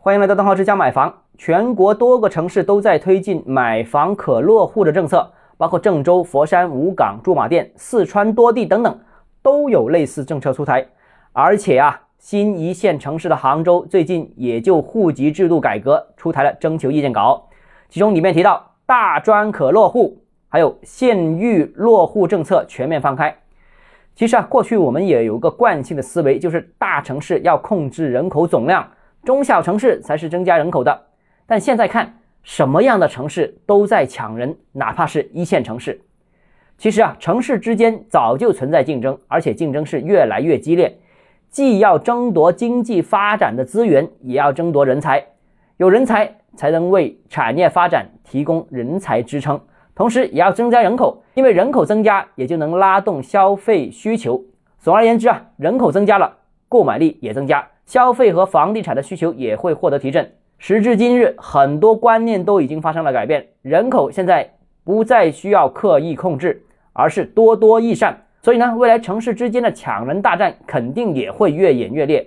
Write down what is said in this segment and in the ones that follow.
欢迎来到邓浩之家买房。全国多个城市都在推进买房可落户的政策，包括郑州、佛山、武冈、驻马店、四川多地等等，都有类似政策出台。而且啊，新一线城市的杭州最近也就户籍制度改革出台了征求意见稿，其中里面提到大专可落户，还有县域落户政策全面放开。其实啊，过去我们也有个惯性的思维，就是大城市要控制人口总量，中小城市才是增加人口的。但现在看，什么样的城市都在抢人，哪怕是一线城市。其实啊，城市之间早就存在竞争，而且竞争是越来越激烈。既要争夺经济发展的资源，也要争夺人才。有人才才能为产业发展提供人才支撑。同时也要增加人口，因为人口增加也就能拉动消费需求。总而言之啊，人口增加了，购买力也增加，消费和房地产的需求也会获得提振。时至今日，很多观念都已经发生了改变，人口现在不再需要刻意控制，而是多多益善。所以呢，未来城市之间的抢人大战肯定也会越演越烈，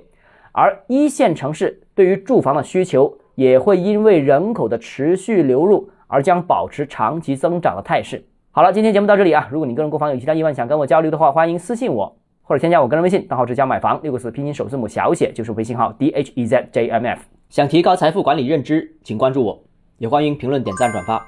而一线城市对于住房的需求也会因为人口的持续流入。而将保持长期增长的态势。好了，今天节目到这里啊。如果你个人购房有其他疑问想跟我交流的话，欢迎私信我或者添加我个人微信，账号是加买房六个字拼音首字母小写就是微信号 d h e z j m f。想提高财富管理认知，请关注我，也欢迎评论点赞转发。